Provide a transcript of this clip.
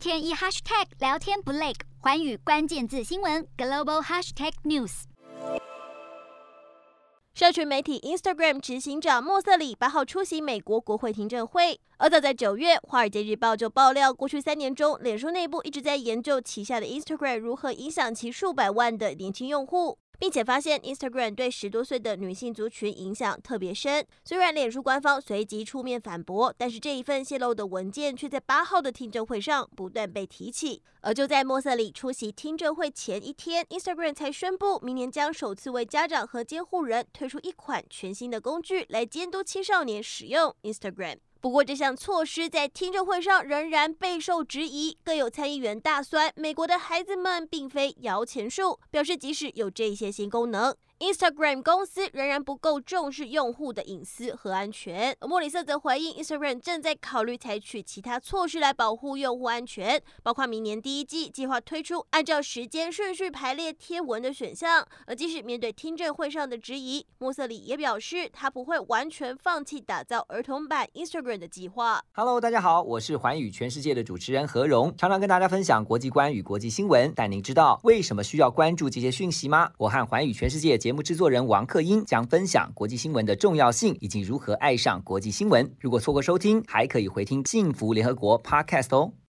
天一 hashtag 聊天不累，寰宇关键字新闻 global hashtag news。社群媒体 Instagram 执行长莫瑟里八号出席美国国会听证会，而早在九月，《华尔街日报》就爆料，过去三年中，脸书内部一直在研究旗下的 Instagram 如何影响其数百万的年轻用户。并且发现 Instagram 对十多岁的女性族群影响特别深。虽然脸书官方随即出面反驳，但是这一份泄露的文件却在八号的听证会上不断被提起。而就在莫瑟里出席听证会前一天，Instagram 才宣布明年将首次为家长和监护人推出一款全新的工具来监督青少年使用 Instagram。不过，这项措施在听证会上仍然备受质疑。更有参议员大酸，美国的孩子们并非摇钱树，表示即使有这些新功能。Instagram 公司仍然不够重视用户的隐私和安全。莫里瑟则回应，Instagram 正在考虑采取其他措施来保护用户安全，包括明年第一季计划推出按照时间顺序排列贴文的选项。而即使面对听证会上的质疑，莫瑟里也表示，他不会完全放弃打造儿童版 Instagram 的计划。Hello，大家好，我是寰宇全世界的主持人何荣，常常跟大家分享国际观与国际新闻。但您知道为什么需要关注这些讯息吗？我和寰宇全世界节目制作人王克英将分享国际新闻的重要性以及如何爱上国际新闻。如果错过收听，还可以回听《幸福联合国》Podcast 哦。